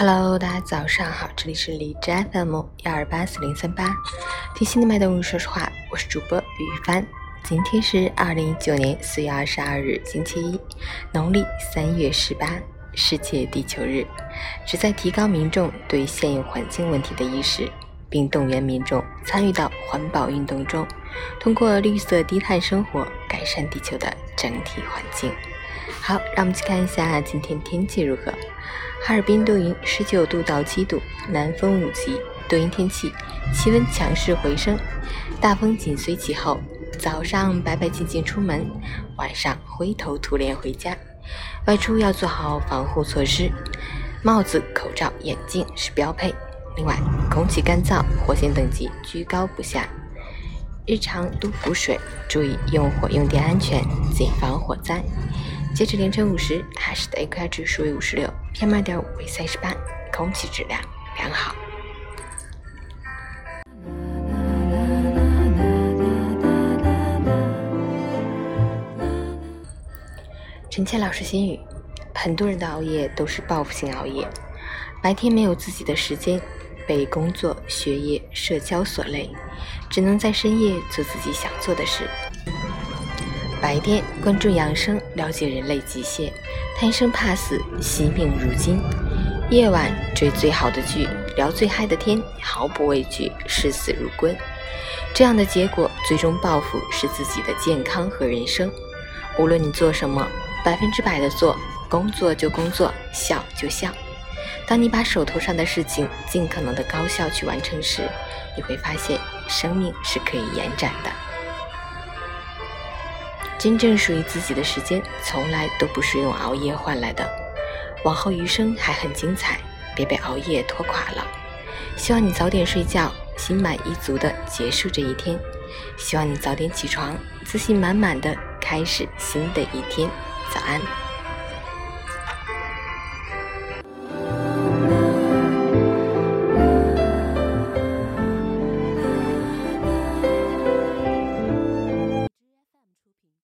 Hello，大家早上好，这里是荔枝 FM 幺二八四零三八，听心的麦动物说实话，我是主播于帆。今天是二零一九年四月二十二日，星期一，农历三月十八，世界地球日，旨在提高民众对现有环境问题的意识，并动员民众参与到环保运动中，通过绿色低碳生活改善地球的整体环境。好，让我们去看一下今天天气如何。哈尔滨多云，十九度到七度，南风五级，多云天气，气温强势回升，大风紧随其后。早上白白净净出门，晚上灰头土脸回家。外出要做好防护措施，帽子、口罩、眼镜是标配。另外，空气干燥，火险等级居高不下。日常多补水，注意用火用电安全，谨防火灾。截止凌晨五时，海市的 AQI 指数为五十六，PM 二点五为三十八，空气质量良好。陈倩老师心语：很多人的熬夜都是报复性熬夜，白天没有自己的时间，被工作、学业、社交所累，只能在深夜做自己想做的事。白天关注养生，了解人类极限，贪生怕死，惜命如金；夜晚追最好的剧，聊最嗨的天，毫不畏惧，视死如归。这样的结果，最终报复是自己的健康和人生。无论你做什么，百分之百的做，工作就工作，笑就笑。当你把手头上的事情尽可能的高效去完成时，你会发现，生命是可以延展的。真正属于自己的时间，从来都不是用熬夜换来的。往后余生还很精彩，别被熬夜拖垮了。希望你早点睡觉，心满意足的结束这一天。希望你早点起床，自信满满的开始新的一天。早安。